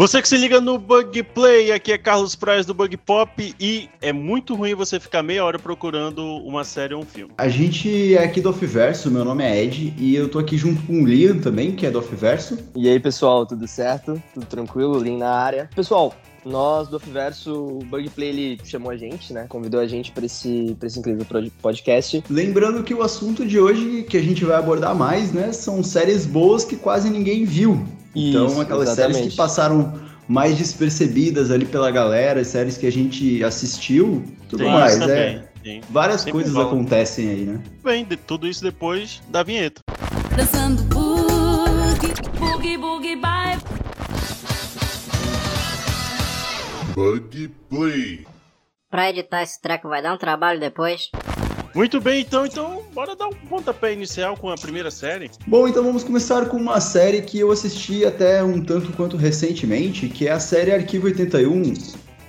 Você que se liga no Bug Play, aqui é Carlos Praz do Bug Pop e é muito ruim você ficar meia hora procurando uma série ou um filme. A gente é aqui do Ofiverso, meu nome é Ed e eu tô aqui junto com o Liam também, que é do Ofiverso. E aí, pessoal, tudo certo? Tudo tranquilo? Liam na área. Pessoal, nós do Ofiverso, o Bugplay ele chamou a gente, né? Convidou a gente para esse, pra esse incrível podcast. Lembrando que o assunto de hoje que a gente vai abordar mais, né, são séries boas que quase ninguém viu. Então, Isso, aquelas exatamente. séries que passaram mais despercebidas ali pela galera, séries que a gente assistiu, tudo Tem mais, é. Sim. Várias Sempre coisas acontecem aí, né? Bem, de tudo isso depois da vinheta. Dançando boogie, boogie, boogie, bye. Bug Play. Pra editar esse treco vai dar um trabalho depois. Muito bem, então, então, bora dar um pontapé inicial com a primeira série. Bom, então vamos começar com uma série que eu assisti até um tanto quanto recentemente, que é a série Arquivo 81.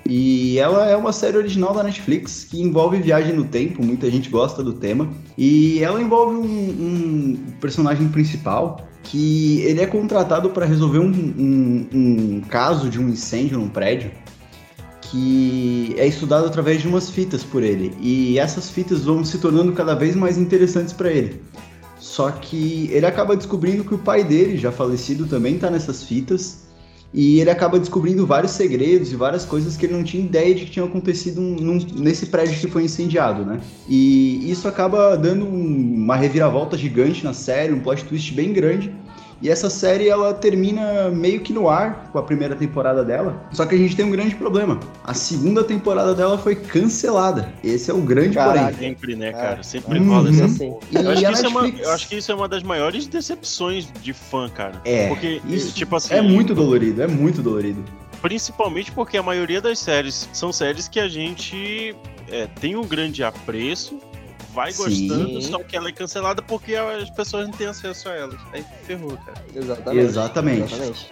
E ela é uma série original da Netflix que envolve viagem no tempo, muita gente gosta do tema. E ela envolve um, um personagem principal que ele é contratado para resolver um, um, um caso de um incêndio num prédio que é estudado através de umas fitas por ele. E essas fitas vão se tornando cada vez mais interessantes para ele. Só que ele acaba descobrindo que o pai dele, já falecido, também está nessas fitas. E ele acaba descobrindo vários segredos e várias coisas que ele não tinha ideia de que tinham acontecido num, nesse prédio que foi incendiado, né? E isso acaba dando um, uma reviravolta gigante na série, um plot twist bem grande e essa série ela termina meio que no ar com a primeira temporada dela. Só que a gente tem um grande problema. A segunda temporada dela foi cancelada. Esse é o grande Caraca, porém. Sempre, né, cara? É. Sempre uhum. rola essa assim. eu, acho Netflix... é uma, eu acho que isso é uma das maiores decepções de fã, cara. É. Porque, isso tipo assim. É muito dolorido, é muito dolorido. Principalmente porque a maioria das séries são séries que a gente é, tem um grande apreço vai gostando, Sim. só que ela é cancelada porque as pessoas não têm acesso a elas. Aí ferrou, cara. Exatamente. Exatamente. Exatamente.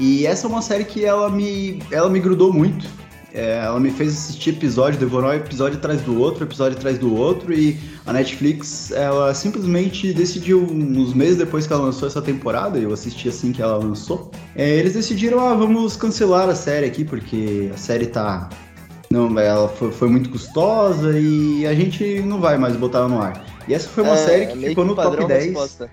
E essa é uma série que ela me, ela me grudou muito. É, ela me fez assistir episódio, devorar um episódio atrás do outro, episódio atrás do outro, e a Netflix, ela simplesmente decidiu, uns meses depois que ela lançou essa temporada, eu assisti assim que ela lançou, é, eles decidiram, ah, vamos cancelar a série aqui, porque a série tá não, ela foi, foi, muito custosa e a gente não vai mais botar ela no ar. E essa foi uma é, série que ficou no top 10. Resposta.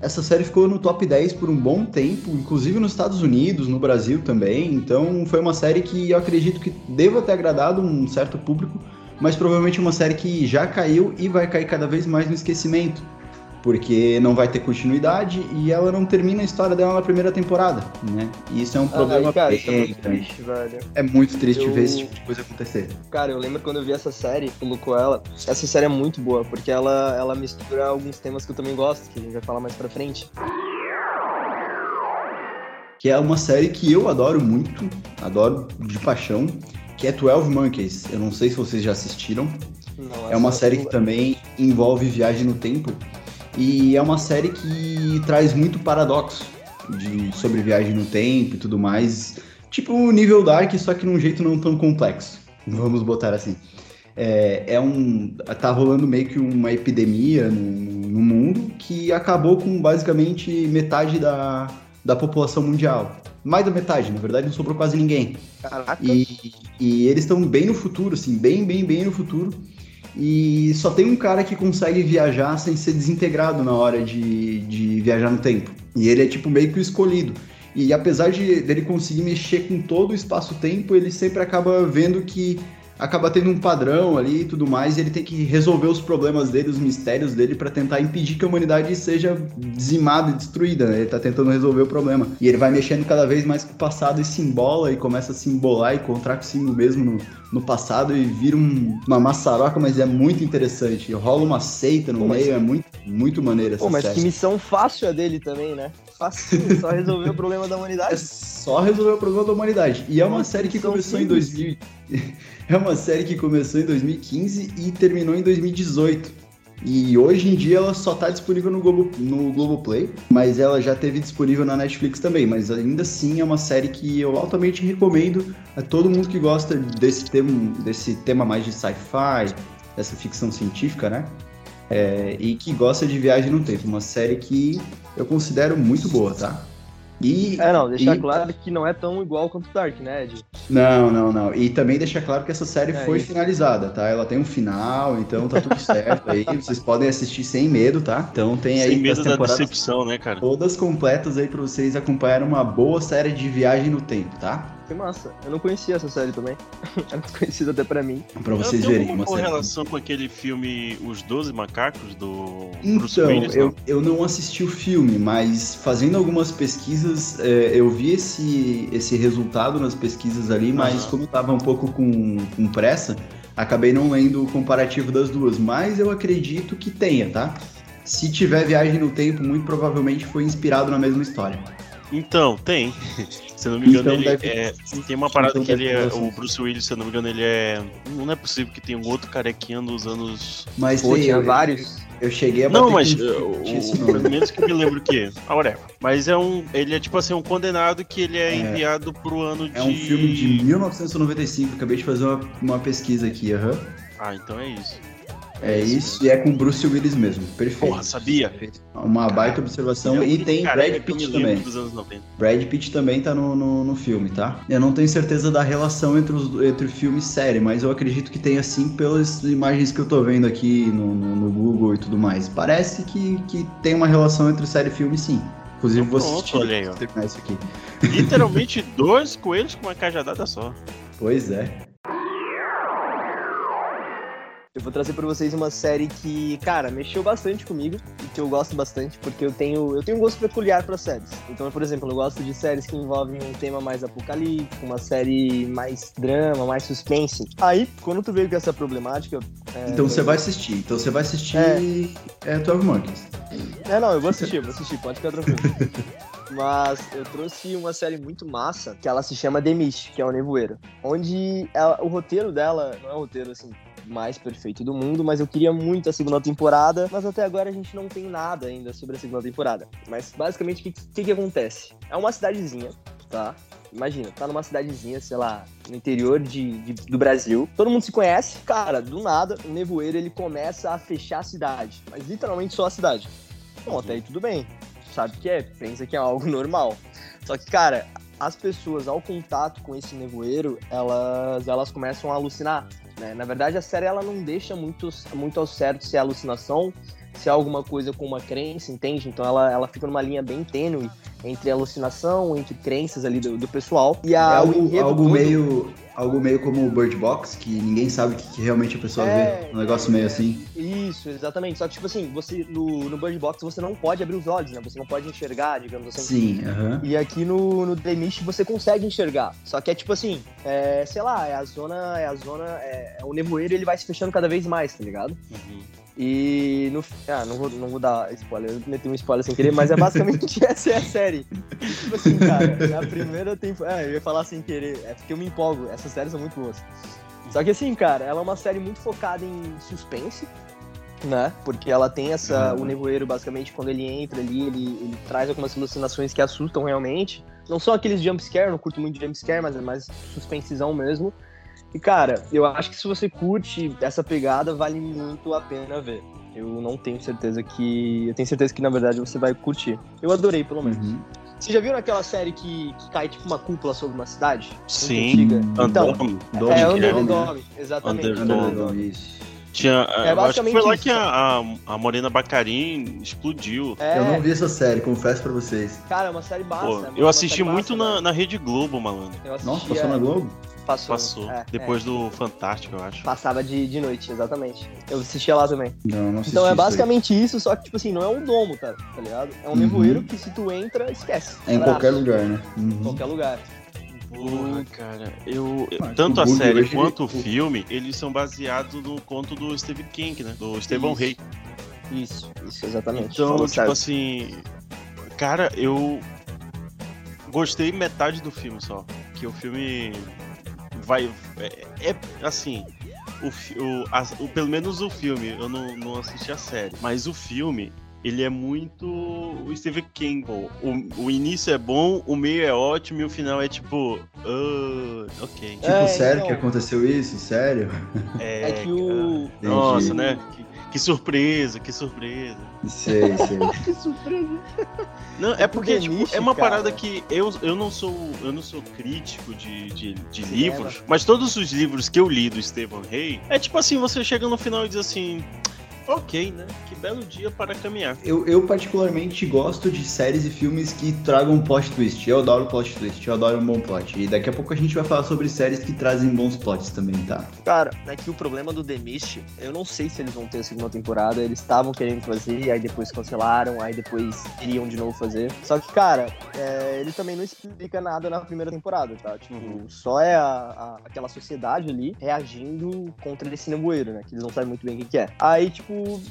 Essa série ficou no top 10 por um bom tempo, inclusive nos Estados Unidos, no Brasil também. Então foi uma série que eu acredito que deva ter agradado um certo público, mas provavelmente uma série que já caiu e vai cair cada vez mais no esquecimento porque não vai ter continuidade e ela não termina a história dela na primeira temporada, né? E isso é um problema Ai, cara, isso é muito triste, velho. É muito triste eu... ver esse tipo de coisa acontecer. Cara, eu lembro quando eu vi essa série, colocou ela. Essa série é muito boa, porque ela, ela mistura alguns temas que eu também gosto, que a gente vai falar mais pra frente. Que é uma série que eu adoro muito, adoro de paixão, que é 12 Monkeys. Eu não sei se vocês já assistiram. Não, é uma série que também envolve viagem no tempo e é uma série que traz muito paradoxo de, sobre viagem no tempo e tudo mais. Tipo o nível Dark, só que num jeito não tão complexo. Vamos botar assim. É, é um. tá rolando meio que uma epidemia no, no mundo que acabou com basicamente metade da, da população mundial. Mais da metade, na verdade não sobrou quase ninguém. Caraca. E, e eles estão bem no futuro, assim, bem, bem, bem no futuro. E só tem um cara que consegue viajar sem ser desintegrado na hora de, de viajar no tempo. E ele é tipo meio que o escolhido. E apesar de dele conseguir mexer com todo o espaço-tempo, ele sempre acaba vendo que acaba tendo um padrão ali e tudo mais, e ele tem que resolver os problemas dele, os mistérios dele, para tentar impedir que a humanidade seja dizimada e destruída. Né? Ele tá tentando resolver o problema. E ele vai mexendo cada vez mais com o passado e se embola e começa a se embolar e encontrar consigo mesmo no, no passado e vira um, uma maçaroca, mas é muito interessante. Rola uma seita no Pô, meio, mas... é muito, muito maneiro essa Pô, mas série. que missão fácil é dele também, né? Só resolver o problema da humanidade. É só resolver o problema da humanidade. E é uma série que começou em 2000. É uma série que começou em 2015 e terminou em 2018. E hoje em dia ela só está disponível no, Globo, no Globoplay, mas ela já teve disponível na Netflix também. Mas ainda assim é uma série que eu altamente recomendo a todo mundo que gosta desse tema, desse tema mais de sci-fi, dessa ficção científica, né? É, e que gosta de viagem no tempo. Uma série que eu considero muito boa, tá? E, É, não, deixar e- claro que não é tão igual quanto Dark, né, Ed? Não, não, não. E também deixar claro que essa série É foi isso. finalizada, tá? Ela tem um final, então tá tudo certo aí. Vocês podem assistir sem medo, tá? Então tem aí Sem medo as da temporadas decepção, né, cara? todas completas aí pra vocês acompanharem uma boa série de viagem no tempo, tá? Que massa. Eu não conhecia essa série também. Era desconhecida até pra mim. Pra vocês verem alguma uma série. correlação com aquele filme Os Doze Macacos do Bruce Então, Willis? eu, não? eu não assisti o filme, mas fazendo algumas pesquisas, é, eu vi esse, esse resultado nas pesquisas ali, mas como eu tava um pouco com, com pressa, acabei não lendo o comparativo das duas. Mas eu acredito que tenha, tá? Se tiver viagem no tempo, muito provavelmente foi inspirado na mesma história. Então, tem. Se eu não me engano, Então ele deve- é. Tem uma parada então que ele é. O. Bruce Willis, se eu não me engano, ele é. Não é possível que tenha um outro carequinha nos anos. Mas Pô, tem- tinha eu, vários. eu cheguei a Não, mas tinha esse o, menos que eu me lembro que. Ah, whatever. Mas é um. Ele é tipo assim, um condenado que ele é, É. enviado pro ano de. É um filme de 1995, acabei de fazer uma, uma pesquisa aqui, aham. Ah, então é isso. É isso, e é com Bruce Willis mesmo. Perfeito. Porra, sabia? Uma baita observação. O e tem careca Brad eu Pitt também. Dos anos 90. Brad Pitt também tá no, no, no filme, tá? Eu não tenho certeza da relação entre, os, entre filme e série, mas eu acredito que tenha sim pelas imagens que eu tô vendo aqui no, no, no Google e tudo mais. Parece que, que tem uma relação entre série e filme, sim. Inclusive, Então vou assistir olha aí, ó. terminar isso aqui. Literalmente dois coelhos com uma cajadada só. Pois é. Eu vou trazer pra vocês uma série que, cara, mexeu bastante comigo e que eu gosto bastante, porque eu tenho, eu tenho um gosto peculiar pra séries. Então, por exemplo, eu gosto de séries que envolvem um tema mais apocalíptico, uma série mais drama, mais suspense. Aí, quando tu veio com essa problemática. é, Então você vai assistir. Então você vai assistir É. é. 12 Monkeys. É, não, eu vou assistir, eu vou assistir, pode ficar tranquilo. Mas eu trouxe uma série muito massa, que ela se chama The Mist, que é o Nevoeiro. Onde ela- o roteiro dela não é um roteiro assim mais perfeito do mundo, mas eu queria muito a segunda temporada, mas até agora a gente não tem nada ainda sobre a segunda temporada. Mas basicamente o que, que, que acontece? É uma cidadezinha, tá? Imagina, tá numa cidadezinha, sei lá, no interior de, de- do Brasil. Todo mundo se conhece. Cara, do nada, o nevoeiro ele começa a fechar a cidade. Mas literalmente só a cidade. Bom, até aí tudo bem. Sabe que é, pensa que é algo normal. Só que, cara, as pessoas ao contato com esse nevoeiro, elas, elas começam a alucinar. Né? Na verdade, a série ela não deixa muito, muito ao certo se é alucinação, se é alguma coisa com uma crença, entende? Então ela, ela fica numa linha bem tênue entre alucinação, entre crenças ali do, do pessoal. E É a, o algo, algo, todo- meio, algo meio como o Bird Box, que ninguém sabe o que, que realmente a pessoa É, vê. Um negócio meio assim. Isso, exatamente. Só que, tipo assim, você no, no Bird Box você não pode abrir os olhos, né? Você não pode enxergar, digamos assim. Sim, aham. E aqui no, no The Mist você consegue enxergar. Só que é tipo assim, é, sei lá, é a zona, é a zona, é, é o nevoeiro ele vai se fechando cada vez mais, tá ligado? Uhum. E no. Ah, não vou, não vou dar spoiler, eu meti um spoiler sem querer, mas é basicamente essa é a série. Tipo assim, cara, na primeira temporada. Ah, eu ia falar sem querer, é porque eu me empolgo, essas séries são muito boas. Só que assim, cara, ela é uma série muito focada em suspense, né? Porque ela tem essa. O nevoeiro, basicamente, quando ele entra ali, ele, ele traz algumas alucinações que assustam realmente. Não são aqueles jumpscare, não curto muito jumpscare, mas é mais suspensezão mesmo. E, cara, eu acho que se você curte essa pegada, vale muito a pena ver. Eu não tenho certeza que. Eu tenho certeza que, na verdade, você vai curtir. Eu adorei, pelo menos. Uhum. Você já viu aquela série que, que cai tipo uma cúpula sobre uma cidade? Sim. antiga? Então, Andome. Dome, é que Under the né? Dome, exatamente. Under the Under the Under the Dome. Dome, isso. Tinha, eu acho que foi lá isso. que a, a, a Morena Bacarin explodiu. É, Eu não vi essa série, confesso pra vocês. cara, é uma série. Pô, é eu assisti muito massa, na, velho. na Rede Globo, malandro. Nossa, passou na Globo? Passou. Passou. É, Depois do Fantástico, eu acho. é. Passava de, de noite, exatamente. Eu assistia lá também. Não, não assisti Então é isso basicamente isso, só que, tipo assim, não é um domo, tá, tá ligado? É um Uhum. nevoeiro que se tu entra, esquece. É em Abraço. qualquer lugar, né? Em Uhum. qualquer lugar. Porra, cara, eu. Ah, tanto o a série hoje, quanto o ele- filme, eles são baseados no conto do Stephen King, né? Do Stephen Isso. Rey. Isso, isso, exatamente. Então, Falou tipo certo. assim. Cara, eu. Gostei metade do filme só. Que o filme. Vai. É, é, assim. O, o, a- o- pelo menos o filme, eu não, não assisti a série. Mas o filme, ele é muito o Stephen King. pô. O, o início é bom, o meio é ótimo e o final é tipo. ah, ok. Tipo, É, sério então. que aconteceu isso? Sério? É que o. Entendi. Nossa, né? Que, que surpresa, que surpresa. Sei, sei. Que surpresa. Não, é porque The tipo, é uma cara. parada que eu, eu não sou eu não sou crítico de, de, de livros, mas todos os livros que eu li do Stephen Hay, é tipo assim, você chega no final e diz assim, ok, né? Que belo dia para caminhar. Eu, eu particularmente gosto de séries e filmes que tragam plot twist. Eu adoro plot twist, eu adoro um bom plot. E daqui a pouco a gente vai falar sobre séries que trazem bons plots também, tá? Cara, é que o problema do The Mist, eu não sei se eles vão ter a segunda temporada. Eles estavam querendo fazer, aí depois cancelaram, aí depois queriam de novo fazer. Só que, cara, é, ele também não explica nada na primeira temporada, tá? Tipo, Uhum. só é a- a- aquela sociedade ali reagindo contra esse nevoeiro, né? Que eles não sabem muito bem o que, que é. Aí, tipo,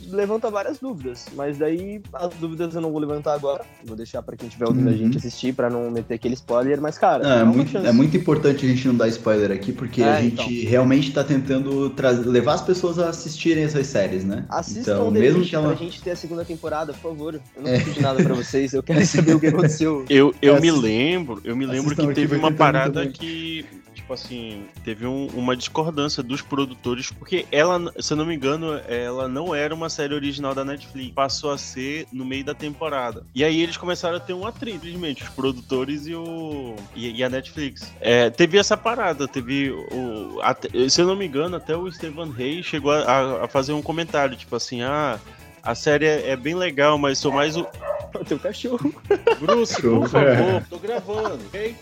levanta várias dúvidas. Mas daí, as dúvidas eu não vou levantar agora. Vou deixar pra quem estiver ouvindo a Uhum. gente assistir, pra não meter aquele spoiler. Mas, cara, Não, é, uma muito, chance. é muito importante a gente não dar spoiler aqui, porque a É, gente realmente tá tentando trazer, levar as pessoas a assistirem essas séries, né? Assistam então, mesmo que ela. pra gente ter a segunda temporada, por favor. Eu não preciso de nada pra vocês, eu quero saber o que aconteceu. Eu, eu me lembro, eu me lembro assistam que teve uma parada também. que, tipo assim, teve um- uma discordância dos produtores, porque ela, se eu não me engano, ela não era uma série original da Netflix, passou a ser no meio da temporada. E aí eles começaram a ter um atrito, simplesmente, os produtores e o e, e a Netflix. É, teve essa parada, teve o até- se eu não me engano, até o Stephen Hay chegou a- a, a fazer um comentário, tipo assim, ah, a série é, é bem legal, mas sou mais o O teu cachorro. Bruce, por favor, tô gravando, ok?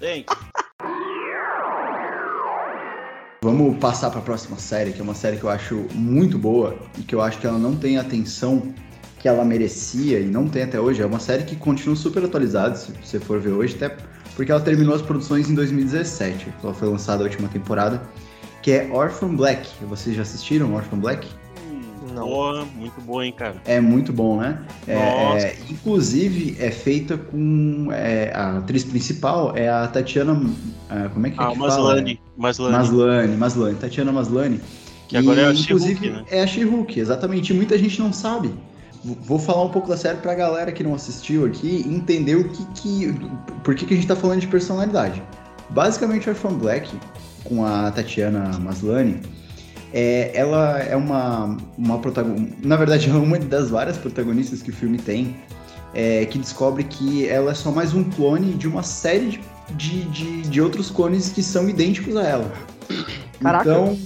You. Vamos passar pra próxima série, que é uma série que eu acho muito boa e que eu acho que ela não tem a atenção que ela merecia e não tem até hoje. É uma série que continua super atualizada, se você for ver hoje, até porque ela terminou as produções em 2017. Ela foi lançada a última temporada, que é Orphan Black. Vocês já assistiram Orphan Black? Não. Boa, muito boa, hein, cara. É muito bom, né? É, é, inclusive, é feita com. é, a atriz principal é a Tatiana. ah, como é que é Ah, que fala? Maslany. Maslany. Maslany, Tatiana Maslany. Que agora é a E, Inclusive, She-Hulk, né? é a She-Hulk, exatamente. E muita gente não sabe. Vou falar um pouco da série pra galera que não assistiu aqui entender o que que. Por que, que a gente tá falando de personalidade. Basicamente, Orphan Black, com a Tatiana Maslany, é, ela é uma, uma protagonista. Na verdade, é uma das várias protagonistas que o filme tem, é, que descobre que ela é só mais um clone de uma série de, de, de, outros clones que são idênticos a ela. Caraca. Então,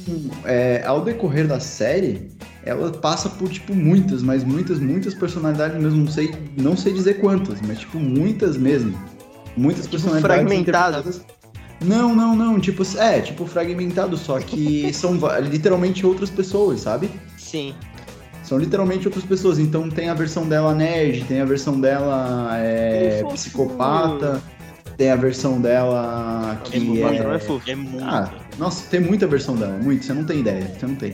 é, ao decorrer da série, ela passa por, tipo, muitas, mas muitas, muitas personalidades mesmo. Não sei, não sei dizer quantas, mas, tipo, muitas mesmo. Muitas personalidades fragmentado. Não, não, não. Tipo, é, tipo, fragmentado, só que são literalmente outras pessoas, sabe? Sim. São literalmente outras pessoas. Então tem a versão dela nerd, tem a versão dela é, fofo. psicopata, tem a versão dela que é, não é fofo. É muito. ah, nossa, tem muita versão dela, muito, você não tem ideia, você não tem.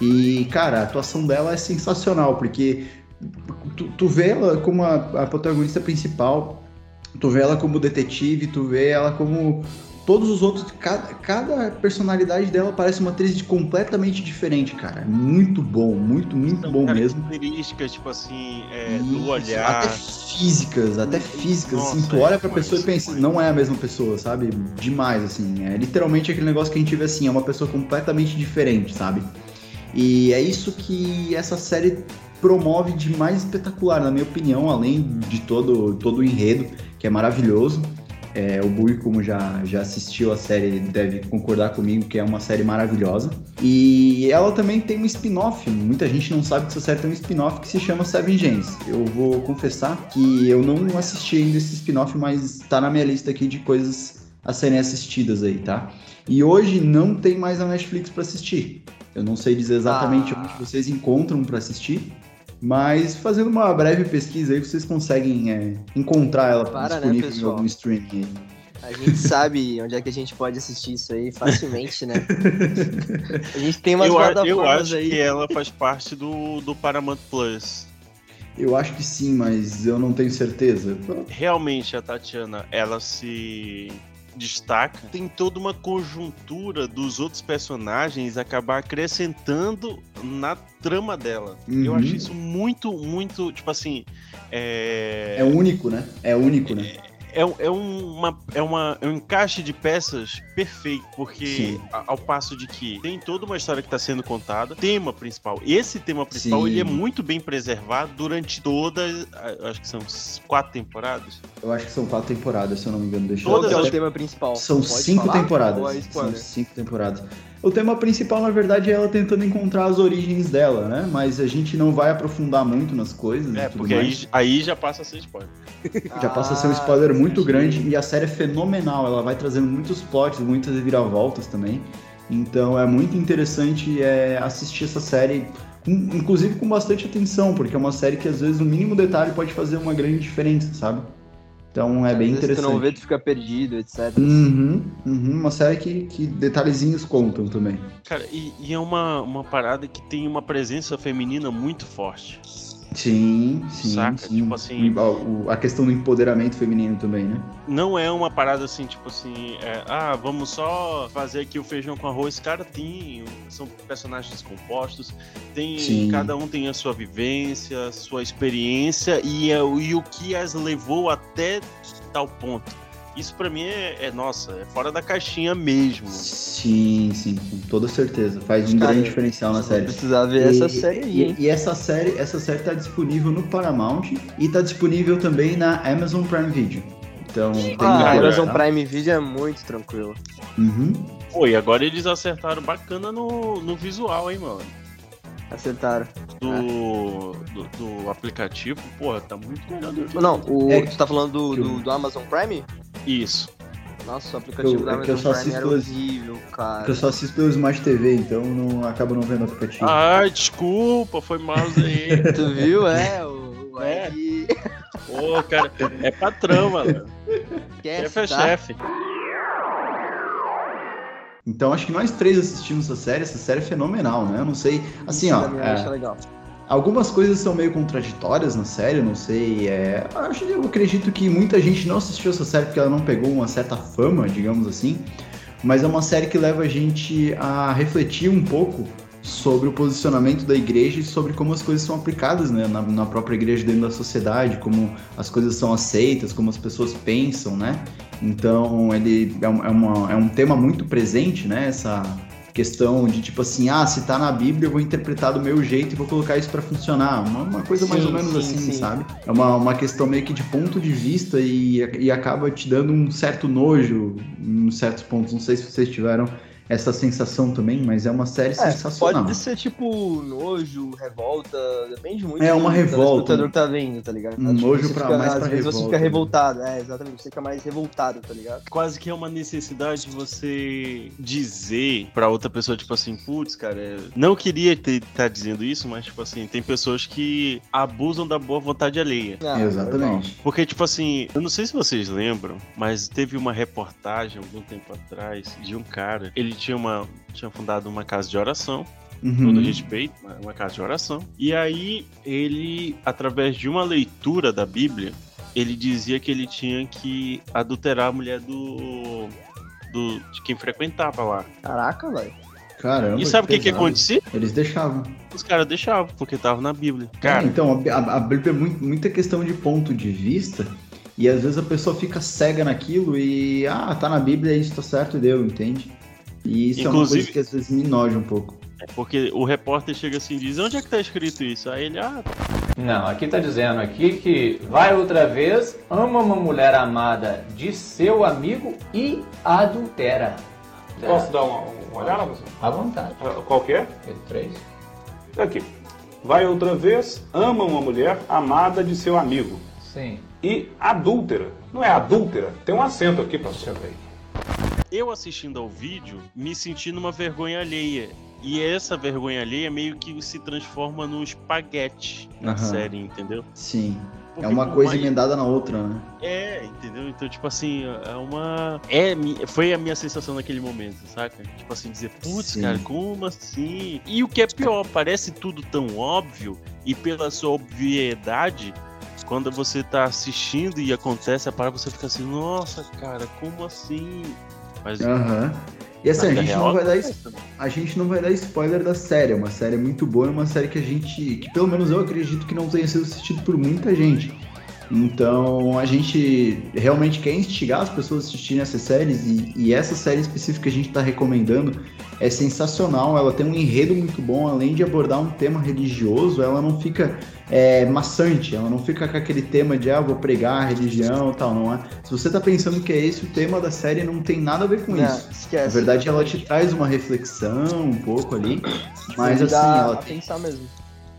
E, cara, a atuação dela é sensacional, porque tu, tu vê ela como a, a protagonista principal, tu vê ela como detetive, tu vê ela como todos os outros, cada, cada personalidade dela parece uma atriz completamente diferente, cara. Muito bom, muito, muito bom mesmo. características, tipo assim, é, Isso, do olhar. Até físicas, até físicas, assim, Nossa, tu olha é pra pessoa e pensa, não é a mesma pessoa, sabe? Demais, assim, é literalmente aquele negócio que a gente vê assim, é uma pessoa completamente diferente, sabe? E é isso que essa série promove de mais espetacular, na minha opinião, além de todo, todo o enredo, que é maravilhoso. É, o Bui, como já, já assistiu a série, deve concordar comigo que é uma série maravilhosa. E ela também tem um spin-off. Muita gente não sabe que essa série tem um spin-off que se chama Seven Gens. Eu vou confessar que eu não assisti ainda esse spin-off, mas tá na minha lista aqui de coisas a serem assistidas aí, tá? E hoje não tem mais a Netflix para assistir. Eu não sei dizer exatamente Ah. onde vocês encontram para assistir, mas fazendo uma breve pesquisa aí, vocês conseguem é, encontrar ela Para, né, disponível em pessoal? algum streaming aí. A gente sabe onde é que a gente pode assistir isso aí facilmente, né? A gente tem umas Eu, a- eu acho aí. que ela faz parte do, do Paramount Plus. Eu acho que sim, mas eu não tenho certeza. Realmente, a Tatiana, ela se destaca, tem toda uma conjuntura dos outros personagens acabar acrescentando na trama dela. Eu Uhum. acho isso muito, muito, tipo assim. É, É único, né? É único, né? é, um- é uma, é, uma, é um encaixe de peças perfeito, porque a- ao passo de que tem toda uma história que está sendo contada, tema principal. Esse tema principal Sim. ele é muito bem preservado durante todas, acho que são quatro temporadas. Eu acho que são quatro temporadas, se eu não me engano. Deixa Todas que é as- o tema principal? São Pode cinco falar? temporadas. É São cinco temporadas. O tema principal, na verdade, é ela tentando encontrar as origens dela, né? Mas a gente não vai aprofundar muito nas coisas. É, tudo porque aí, mais. aí já passa a ser spoiler. Já passa a ser um Ah, spoiler muito entendi. grande e a série é fenomenal. Ela vai trazendo muitos plots, muitas reviravoltas também. Então é muito interessante é, assistir essa série, com- inclusive com bastante atenção, porque é uma série que às vezes o mínimo detalhe pode fazer uma grande diferença, sabe? Então é Às bem interessante. Tu não vê, tu fica perdido, etc. Uhum, uhum, uma série que, que detalhezinhos contam também. Cara, e, e é uma, uma parada que tem uma presença feminina muito forte. Sim, sim. Saca? sim. Tipo assim- a questão do empoderamento feminino também, né? Não é uma parada assim, tipo assim, é, ah, vamos só fazer aqui o feijão com arroz. Cara, tem. São personagens compostos, tem. Sim. Cada um tem a sua vivência, sua experiência e, é e o que as levou até tal ponto. Isso pra mim é, é, nossa, é fora da caixinha mesmo. Sim, sim, com toda certeza. Faz um Cara, grande diferencial na série. Precisa ver essa série aí, E, hein? e essa série, essa série tá disponível no Paramount e tá disponível também na Amazon Prime Video. Então, tem Ah, a Amazon tá? Prime Video é muito tranquilo. Uhum. Pô, e agora eles acertaram bacana no, no visual, hein, mano. Acertaram. Do, do, do aplicativo, porra, tá muito melhor do que. Não, o, É tu tá falando do, do, do Amazon Prime? Isso. Nossa, o aplicativo Eu- da é que eu Amazon só Prime era assisto- horrível, cara. Eu só assisto pelo Smart TV, então não acabo não vendo o aplicativo. Ai, desculpa, foi mal aí. Tu viu? É, o, o É. Pô, cara, é patrão, mano. esquece, Chefe é tá? chefe. Então acho que nós três assistimos essa série, essa série é fenomenal, né? Eu não sei. Assim, Isso ó. eu é, acho legal. Algumas coisas são meio contraditórias na série, não sei. É, acho- eu acredito que muita gente não assistiu essa série porque ela não pegou uma certa fama, digamos assim. Mas é uma série que leva a gente a refletir um pouco sobre o posicionamento da igreja e sobre como as coisas são aplicadas né, na, na própria igreja dentro da sociedade, como as coisas são aceitas, como as pessoas pensam, né? Então ele é, é uma- é um tema muito presente, né? Essa questão de tipo assim, ah, se tá na Bíblia, eu vou interpretar do meu jeito e vou colocar isso pra funcionar. Uma, uma coisa mais Sim, ou menos sim, assim, sim. sabe? É uma, uma questão meio que de ponto de vista e, e acaba te dando um certo nojo em certos pontos. Não sei se vocês tiveram essa sensação também, mas é uma série É, sensacional. pode ser tipo nojo, revolta, depende muito É, uma do revolta. telespectador que tá vendo, tá ligado? Um que nojo você pra- fica- mais às pra vezes você revolta, fica né? revoltado, é, exatamente, você fica mais revoltado, tá ligado? Quase que é uma necessidade de você dizer pra outra pessoa, tipo assim, putz, cara, é- não queria estar dizendo isso, mas, tipo assim, tem pessoas que abusam da boa vontade alheia. Ah, Exatamente. Porque, tipo assim, eu não sei se vocês lembram, mas teve uma reportagem algum tempo atrás de um cara. Ele tinha uma. tinha fundado uma casa de oração, Uhum. todo respeito, uma- uma casa de oração. E aí, ele, através de uma leitura da Bíblia, ele dizia que ele tinha que adulterar a mulher do. do de quem frequentava lá. Caraca, velho. Caramba. E sabe o que, que acontecia? Eles deixavam. Os caras deixavam, porque tava na Bíblia. É, Cara, então, a, a- a Bíblia é muito- muita questão de ponto de vista, e às vezes a pessoa fica cega naquilo e, ah, tá na Bíblia, isso tá certo, deu, entende? E isso é uma Inclusive- coisa que às vezes me noja um pouco. é porque o repórter chega assim e diz: onde é que tá escrito isso? Aí ele, ah, Não, aqui tá dizendo aqui que vai outra vez, ama uma mulher amada de seu amigo e adultera. Posso dar uma, uma olhada, professor? À vontade. Ah, Qual que é? Pedro 3. Aqui. Vai outra vez, ama uma mulher amada de seu amigo. Sim. E adúltera. Não é adúltera? Tem um acento aqui, Deixa professor. eu ver. Eu assistindo ao vídeo, me senti numa vergonha alheia. E essa vergonha alheia meio que se transforma no espaguete na Aham. série, entendeu? Sim. Porque é uma coisa mais- emendada na outra, né? É, entendeu? Então, tipo assim, é uma. É, foi a minha sensação naquele momento, saca? Tipo assim, dizer, putz, cara, como assim? E o que é pior, parece tudo tão óbvio, e pela sua obviedade, quando você tá assistindo e acontece a parada, você fica assim, nossa, cara, como assim? Mas Aham. E assim, a gente, real, não vai dar, a gente não vai dar spoiler da série. É uma série muito boa, é uma série que a gente. que pelo menos eu acredito que não tenha sido assistido por muita gente. Então a gente realmente quer instigar as pessoas a assistirem essas séries e, e essa série específica que a gente está recomendando é sensacional. Ela tem um enredo muito bom, além de abordar um tema religioso, ela não fica é, maçante, ela não fica com aquele tema de ah, vou pregar a religião e tal, não é? Se você tá pensando que é esse o tema da série, não tem nada a ver com Não, isso. esquece. Na verdade, ela te traz uma reflexão um pouco ali, mas assim, ela tem pensar mesmo.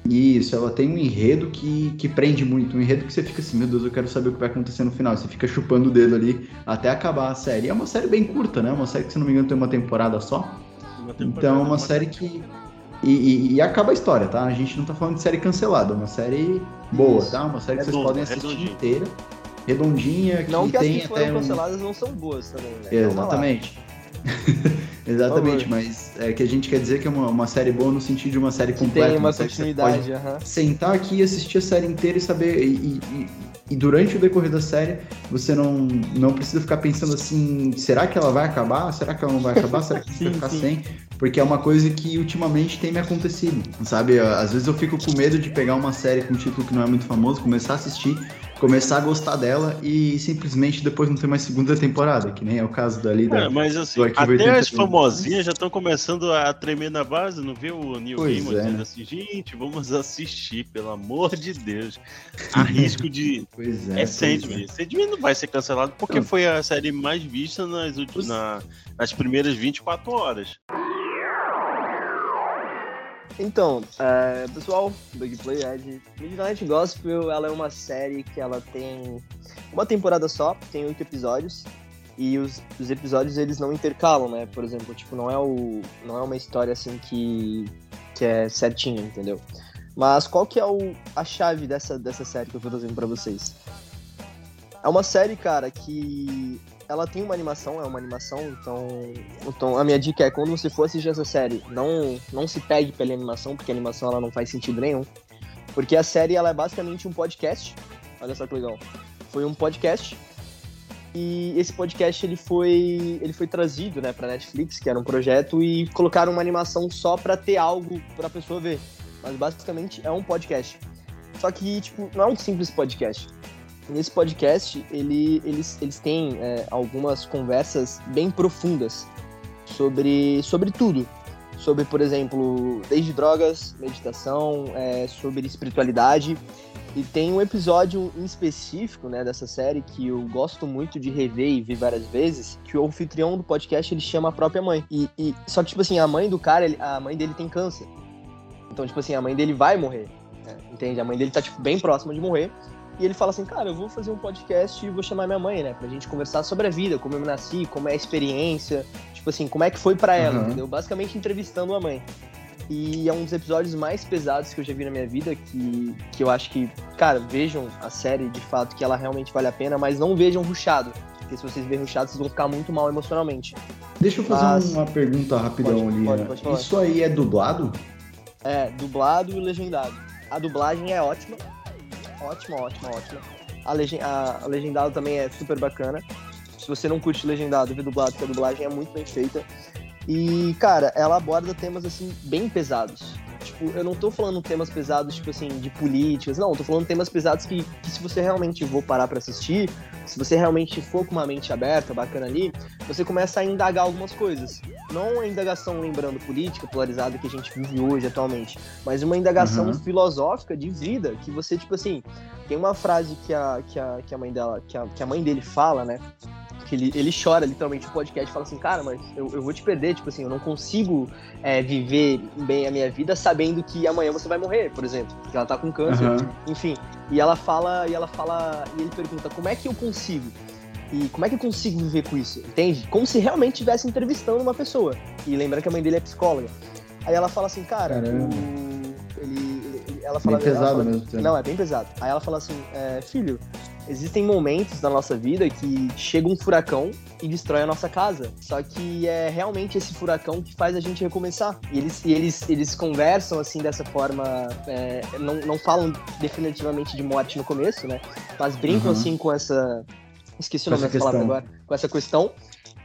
Isso, ela tem um enredo que, que prende muito, um enredo que você fica assim, meu Deus, eu quero saber o que vai acontecer no final. Você fica chupando o dedo ali até acabar a série. E é uma série bem curta, né? Uma série que, se não me engano, tem uma temporada só. Uma temporada, Então, é uma série que. E, e- e acaba a história, tá? A gente não tá falando de série cancelada, é uma série boa, tá? Uma série que vocês Redonda, podem assistir redondinha. inteira. Redondinha, que, Não que as tem que foram até um... canceladas não são boas também, né? Exatamente. Exatamente, mas é que a gente quer dizer que é uma, uma série boa no sentido de uma série Que completa. tem uma pode continuidade, aham. sentar aqui e assistir a série inteira e saber. E, e- e durante o decorrer da série, você não, não precisa ficar pensando assim: será que ela vai acabar? Será que ela não vai acabar? Será que gente vai Sim, ficar sim. sem? Porque é uma coisa que ultimamente tem me acontecido, sabe? Às vezes eu fico com medo de pegar uma série com um título que não é muito famoso, começar a assistir, começar a gostar dela e simplesmente depois não ter mais segunda temporada, que nem é o caso dali da. É, mas assim, até 81. as famosinhas já estão começando a tremer na base, não vê o Neil Gaiman é, dizendo né? assim, gente, vamos assistir, pelo amor de Deus. Há risco de... Pois É, é. Sandman. Sandman não vai ser cancelado porque Não. foi a série mais vista nas, ulti- na- nas primeiras 24 horas. Então, é, pessoal, Big Play Ed, Midnight Gospel, ela é uma série que ela tem uma temporada só, tem oito episódios, e os, os episódios eles não intercalam, né? Por exemplo, tipo, não é, o, não é uma história assim que, que é certinha, entendeu? Mas qual que é o, a chave dessa, dessa série que eu tô trazendo pra vocês? É uma série, cara, que ela tem uma animação, é uma animação, então, então a minha dica é quando você for assistir essa série, não não se pegue pela animação, porque a animação ela não faz sentido nenhum. Porque a série ela é basicamente um podcast. Olha só que legal. Foi um podcast e esse podcast ele foi ele foi trazido, né, para Netflix, que era um projeto e colocaram uma animação só pra ter algo pra pessoa ver. Mas basicamente é um podcast. Só que tipo, não é um simples podcast. Nesse podcast, ele, eles, eles têm é, algumas conversas bem profundas sobre, sobre tudo. Sobre, por exemplo, desde drogas, meditação, é, sobre espiritualidade. E tem um episódio em específico né, dessa série que eu gosto muito de rever e ver várias vezes, que o anfitrião do podcast ele chama a própria mãe. E, e- só que, tipo assim, a mãe do cara, ele- a mãe dele tem câncer. Então, tipo assim, a mãe dele vai morrer. né, entende? A mãe dele tá, tipo, bem próxima de morrer. E ele fala assim, cara, eu vou fazer um podcast e vou chamar minha mãe, né? Pra gente conversar sobre a vida, como eu nasci, como é a experiência, tipo assim, como é que foi pra ela, Uhum. entendeu? Basicamente entrevistando a mãe. E é um dos episódios mais pesados que eu já vi na minha vida, que, que eu acho que, cara, vejam a série de fato, que ela realmente vale a pena, mas não vejam ruchado. Porque se vocês verem ruchado, vocês vão ficar muito mal emocionalmente. Deixa eu fazer Mas- uma pergunta rapidão Pode- ali. pode- né? pode falar. Isso aí é dublado? É, dublado e legendado. A dublagem é ótima. Ótima, ótima, ótima. A, legen a, a legendado também é super bacana. Se você não curte legendado, vê dublado, porque a dublagem é muito bem feita. E, cara, ela aborda temas, assim, bem pesados. Tipo, eu não tô falando temas pesados, tipo assim, de políticas. Não, eu tô falando temas pesados que, que se você realmente for parar pra assistir, se você realmente for com uma mente aberta, bacana ali, você começa a indagar algumas coisas. Não a indagação lembrando política polarizada que a gente vive hoje atualmente, mas uma indagação Uhum. filosófica de vida que você, tipo assim, tem uma frase que a, que a, que a mãe dela, que a, que a mãe dele fala, né? Que ele, ele chora literalmente no podcast e fala assim, cara, mas eu, eu vou te perder, tipo assim, eu não consigo é, viver bem a minha vida sabendo que amanhã você vai morrer, por exemplo, porque ela tá com câncer, Aham. enfim. E ela fala, e ela fala, e ele pergunta, como é que eu consigo? E como é que eu consigo viver com isso? Entende? Como se realmente estivesse entrevistando uma pessoa. E lembrando que a mãe dele é psicóloga. Aí ela fala assim, cara, o- ele, ele- ela fala, Bem ela pesado fala- mesmo. Não, é bem pesado. Aí ela fala assim, é, filho, existem momentos na nossa vida que chega um furacão e destrói a nossa casa. Só que é realmente esse furacão que faz a gente recomeçar. E eles, e eles, eles conversam assim dessa forma, é, não, não falam definitivamente de morte no começo, né? Mas brincam Uhum. assim com essa. Esqueci o nome da palavra agora. Com essa questão.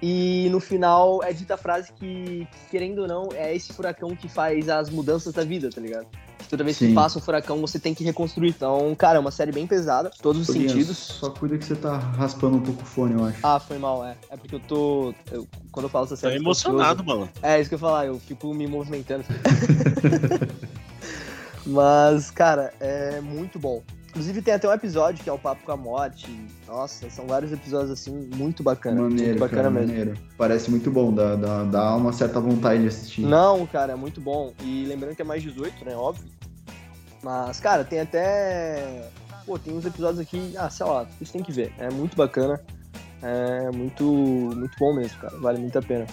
E no final é dita a frase que, querendo ou não, é esse furacão que faz as mudanças da vida, tá ligado? Que Toda vez que Sim. passa um furacão, você tem que reconstruir. Então, cara, é uma série bem pesada, todos os Tolinhas, sentidos. Só cuida que você tá raspando um pouco o fone, eu acho. Ah, foi mal, é. É porque eu tô. eu- quando eu falo essa Tá série. eu fico emocionado, mano. É, isso que eu ia falar, eu fico me movimentando. Mas, cara, é muito bom. Inclusive tem até um episódio que é o Papo com a Morte. Nossa, são vários episódios assim, muito bacana. Maneiro, muito bacana cara, mesmo. maneiro. Parece muito bom, dá, dá, dá uma certa vontade de assistir. Não, cara, é muito bom. E lembrando que é mais 18, né? Óbvio. Mas, cara, tem até. Pô, tem uns episódios aqui. Ah, sei lá, vocês têm que ver. É muito bacana. É muito, muito bom mesmo, cara. Vale muito a pena.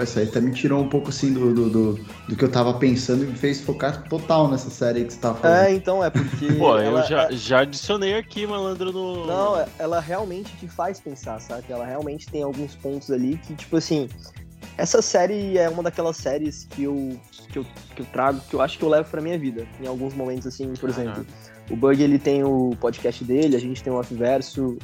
Isso aí até me tirou um pouco assim do, do, do, do que eu tava pensando e me fez focar total nessa série aí que você tava falando. É, então, é porque. Pô, ela- eu já, já adicionei aqui, malandro, no. Não, é- ela realmente te faz pensar, sabe? Ela realmente tem alguns pontos ali que, tipo assim, essa série é uma daquelas séries que eu, que eu, que eu trago, que eu acho que eu levo pra minha vida. Em alguns momentos, assim, por exemplo, o Bug ele tem o podcast dele, a gente tem o Off-Verso,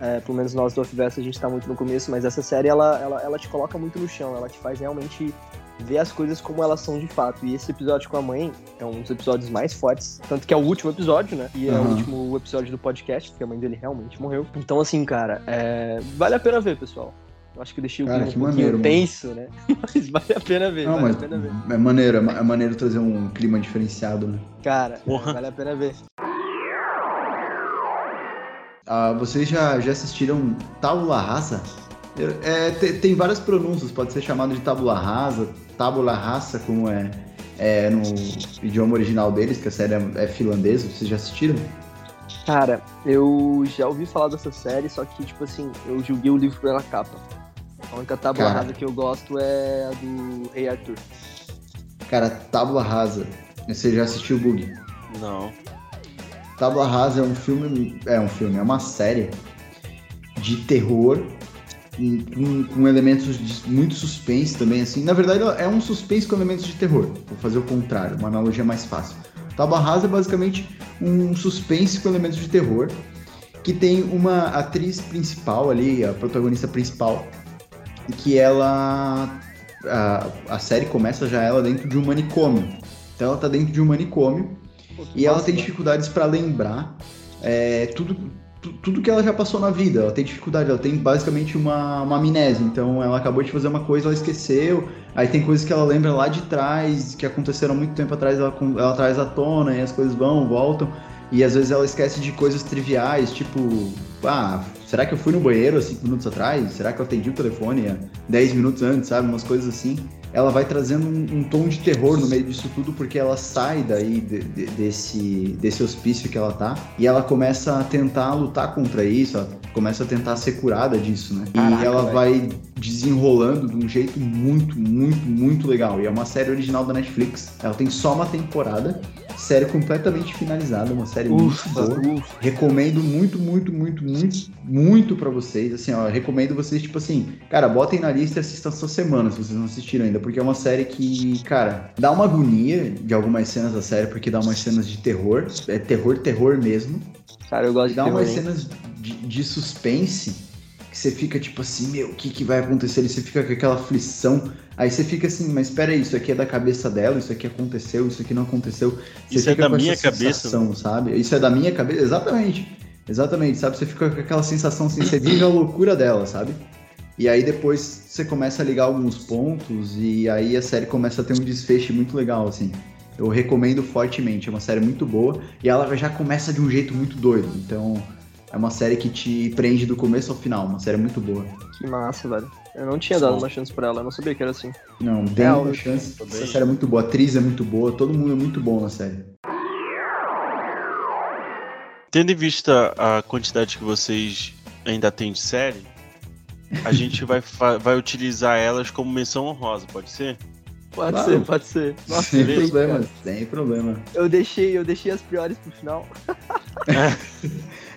é, pelo menos nós do Off-Verso a gente tá muito no começo, mas essa série ela, ela, ela te coloca muito no chão, ela te faz realmente ver as coisas como elas são de fato. E esse episódio com a mãe é um dos episódios mais fortes, tanto que é o último episódio, né? E é o último episódio do podcast, porque a mãe dele realmente morreu. Então, assim, cara, é, vale a pena ver, pessoal. Eu acho que eu deixei o Cara, clima que um pouquinho maneiro, mano. tenso, né? Mas vale a pena ver, Não, vale mas a pena ver. é maneiro, é é maneiro trazer um clima diferenciado, né? Cara, é, Porra. vale a pena ver. Ah, vocês já, já assistiram Tábula Rasa? É, te- tem várias pronúncias, pode ser chamado de Tábula Rasa, Tábula Rasa, como é, é no idioma original deles, que a série é, é finlandesa. Vocês já assistiram? Cara, eu já ouvi falar dessa série, só que, tipo assim, eu julguei o livro pela capa. A única tábua rasa que eu gosto é a do Rei Arthur. Cara, Tábula Rasa. Você já assistiu o Bug? Não. Tábula Rasa é um filme. É um filme, é uma série de terror com, com- elementos de muito suspense também, assim. Na verdade, é um suspense com elementos de terror. Vou fazer o contrário, uma analogia mais fácil. Tábua Rasa é basicamente um suspense com elementos de terror que tem uma atriz principal ali, a protagonista principal, que ela. A, a série começa já ela dentro de um manicômio. Então ela tá dentro de um manicômio e ela tem dificuldades para lembrar é, tudo, tu- tudo que ela já passou na vida. Ela tem dificuldade, ela tem basicamente uma, uma amnésia. Então ela acabou de fazer uma coisa, ela esqueceu. Aí tem coisas que ela lembra lá de trás, que aconteceram muito tempo atrás, ela, ela traz à tona e as coisas vão, voltam. E às vezes ela esquece de coisas triviais, tipo, ah, será que eu fui no banheiro há 5 minutos atrás? Será que eu atendi o telefone há 10 minutos antes, sabe? Umas coisas assim. Ela vai trazendo um, um tom de terror no meio disso tudo, porque ela sai daí de- de- desse, desse hospício que ela tá, e ela começa a tentar lutar contra isso, ela começa a tentar ser curada disso, né? Caraca, e ela velho. vai desenrolando de um jeito muito, muito, muito legal. E é uma série original da Netflix. Ela tem só uma temporada, série completamente finalizada, uma série muito boa. ufa. Recomendo muito, muito, muito, muito, muito pra vocês. Assim, ó, recomendo vocês, tipo assim, cara, botem na lista e assistam essa semana, se vocês não assistiram ainda, porque é uma série que, cara, dá uma agonia de algumas cenas da série, porque dá umas cenas de terror, é terror, terror mesmo. Cara, eu gosto de Dá umas cenas de, de suspense que você fica tipo assim, meu, o que, que vai acontecer? E você fica com aquela aflição. Aí você fica assim, mas espera aí, isso aqui é da cabeça dela, isso aqui aconteceu, isso aqui não aconteceu. Você Isso é fica da com minha essa cabeça, sensação, sabe? Isso é da minha cabeça, exatamente. Exatamente, sabe? Você fica com aquela sensação assim, você vive a loucura dela, sabe? E aí depois você começa a ligar alguns pontos e aí a série começa a ter um desfecho muito legal, assim. Eu recomendo fortemente, é uma série muito boa e ela já começa de um jeito muito doido. Então é uma série que te prende do começo ao final, uma série muito boa. Que massa, velho. Eu não tinha dado uma chance pra ela, eu não sabia que era assim. Não, dê É, uma chance. também. Essa série é muito boa, a atriz é muito boa, todo mundo é muito bom na série. Tendo em vista a quantidade que vocês ainda têm de série, a gente vai, vai utilizar elas como menção honrosa, pode ser? Pode Claro. ser, pode ser. Nossa, sem beleza, problema, cara. sem problema. Eu deixei, eu deixei as piores pro final.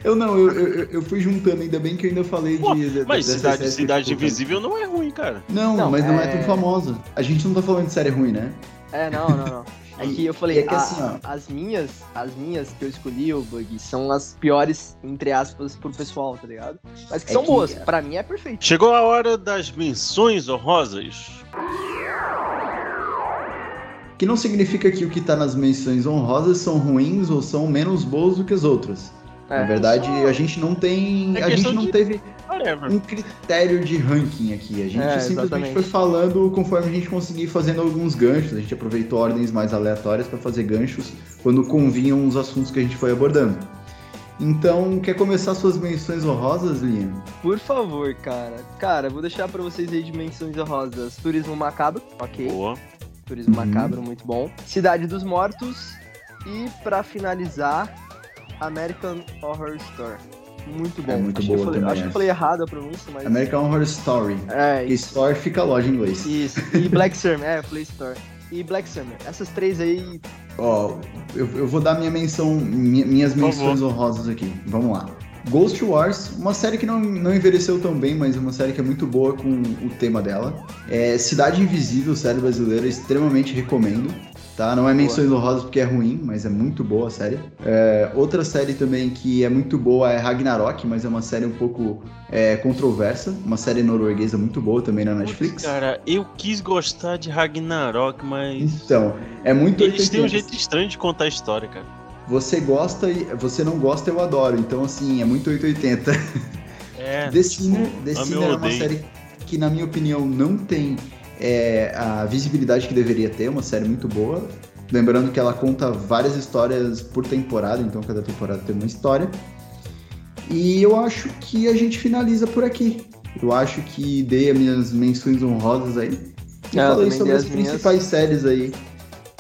Eu não, eu, eu, eu fui juntando, ainda bem que eu ainda falei Pô, de. mas Cidade, Cidade Invisível não é ruim, cara. Não, Não, mas não é... é- tão famosa. A gente não tá falando de série ruim, né? É, não, não, não. É que eu falei, é que a- assim, ó. as minhas, as minhas que eu escolhi, o Bug, são as piores, entre aspas, pro pessoal, tá ligado? Mas que É são que- boas. Pra mim é perfeito. Chegou a hora das menções honrosas. Que não significa que o que tá nas menções honrosas são ruins ou são menos boas do que as outras. É. Na verdade, a gente não tem. É a gente não de- teve Whatever. um critério de ranking aqui. A gente É, simplesmente exatamente. foi falando conforme a gente conseguir fazendo alguns ganchos. A gente aproveitou ordens mais aleatórias para fazer ganchos quando convinham os assuntos que a gente foi abordando. Então, quer começar suas menções honrosas, Liam? Por favor, cara. Cara, vou deixar pra vocês aí dimensões honrosas. Turismo Macabro, ok. Boa. Turismo Uhum. Macabro, muito bom. Cidade dos Mortos. E pra finalizar, American Horror Story. Muito bom. É muito acho boa que eu falei, também Acho que eu falei errado a pronúncia, mas. American Horror Story. É, Que isso. Store fica loja em inglês. Isso. E Black Summer, é, Play Store. E Black Summer. Essas três aí. Ó, eu, eu vou dar minha menção, mi- minhas menções honrosas aqui. Vamos lá. Ghost Wars, uma série que não, não envelheceu tão bem, mas uma série que é muito boa com o tema dela. É Cidade Invisível, série brasileira, extremamente recomendo. Tá? Não é menções honrosas porque é ruim, mas é muito boa a série. É, outra série também que é muito boa é Ragnarok, mas é uma série um pouco é, controversa. Uma série norueguesa muito boa também na Netflix. Cara, eu quis gostar de Ragnarok, mas. Então, é muito Eles têm um 880. jeito estranho de contar a história, cara. Você gosta e você não gosta, eu adoro. Então, assim, é muito 880. É. The Sinner, The Sinner é uma odeio. série que, na minha opinião, não tem é, a visibilidade que deveria ter. Uma série muito boa. Lembrando que ela conta várias histórias por temporada, então cada temporada tem uma história. E eu acho que a gente finaliza por aqui. Eu acho que dei as minhas menções honrosas aí. E É, eu falei sobre as as minhas. principais séries aí.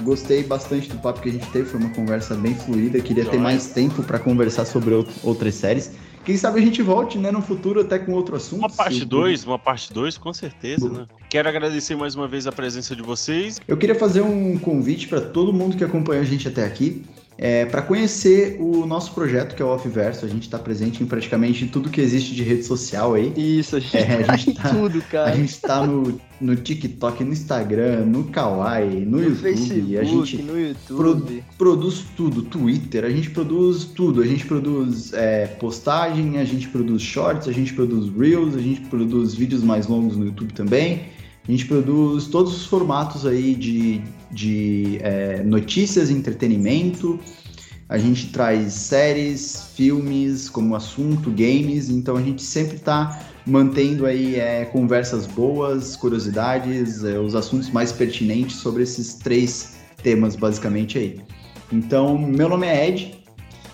Gostei bastante do papo que a gente teve, foi uma conversa bem fluida. Queria ter mais tempo para conversar sobre out- outras séries. Quem sabe a gente volte, né, no futuro até com outro assunto. Uma parte Se- 2, uma parte 2, com certeza, né? Quero agradecer mais uma vez a presença de vocês. Eu queria fazer um convite para todo mundo que acompanhou a gente até aqui, é, para conhecer o nosso projeto que é o Offverso. A gente está presente em praticamente tudo que existe de rede social aí. Isso, a gente, É, a tá gente em tá- tudo, cara. A gente está no, no TikTok, no Instagram, no Kawaii, no, no YouTube. Facebook, a gente no YouTube. produz tudo, Twitter, a gente produz tudo, a gente produz é, postagem, a gente produz shorts, a gente produz reels, a gente produz vídeos mais longos no YouTube também, a gente produz todos os formatos aí de, de é, notícias, entretenimento, a gente traz séries, filmes como assunto, games, então a gente sempre está mantendo aí é, conversas boas, curiosidades, é, os assuntos mais pertinentes sobre esses três temas basicamente aí. Então, meu nome é Ed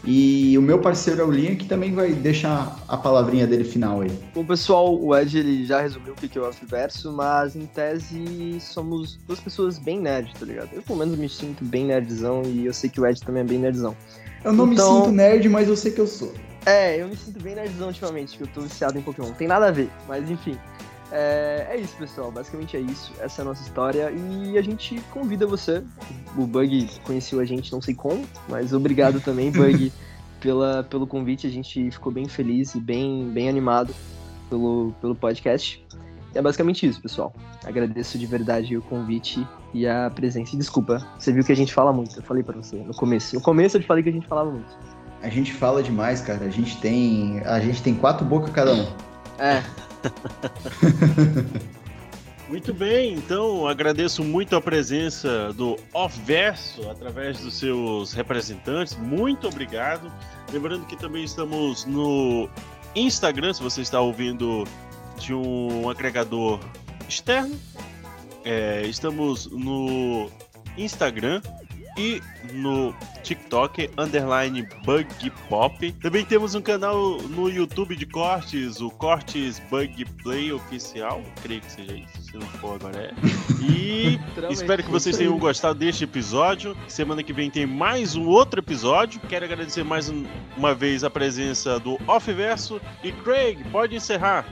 e o meu parceiro é o Linha, que também vai deixar a palavrinha dele final aí. Bom, pessoal, o Ed ele já resumiu o que é o Afverso, mas em tese somos duas pessoas bem nerd, tá ligado? Eu pelo menos me sinto bem nerdzão e eu sei que o Ed também é bem nerdzão. Eu não Então- me sinto nerd, mas eu sei que eu sou. É, eu me sinto bem nerdzão ultimamente, que eu tô viciado em Pokémon. Tem nada a ver, mas enfim. É, é isso, pessoal. Basicamente é isso. Essa é a nossa história. E a gente convida você. O Bug conheceu a gente, não sei como, mas obrigado também, Bug, pela, pelo convite. A gente ficou bem feliz e bem, bem animado pelo, pelo podcast. E é basicamente isso, pessoal. Agradeço de verdade o convite e a presença. E desculpa, você viu que a gente fala muito. Eu falei pra você no começo. No começo eu te falei que a gente falava muito. A gente fala demais, cara. A gente tem, a gente tem quatro bocas cada um. É, Muito bem, então agradeço muito a presença do Off-Verso através dos seus representantes. Muito obrigado. Lembrando que também estamos no Instagram, se você está ouvindo de um agregador externo. É, estamos no Instagram e no TikTok, underline Bug Pop. Também temos um canal no YouTube de cortes, o Cortes Bug Play Oficial. Creio que seja isso, se não for agora é. E espero que vocês tenham gostado deste episódio. Semana que vem tem mais um outro episódio. Quero agradecer mais um- uma vez a presença do Off Verso. E Craig, pode encerrar.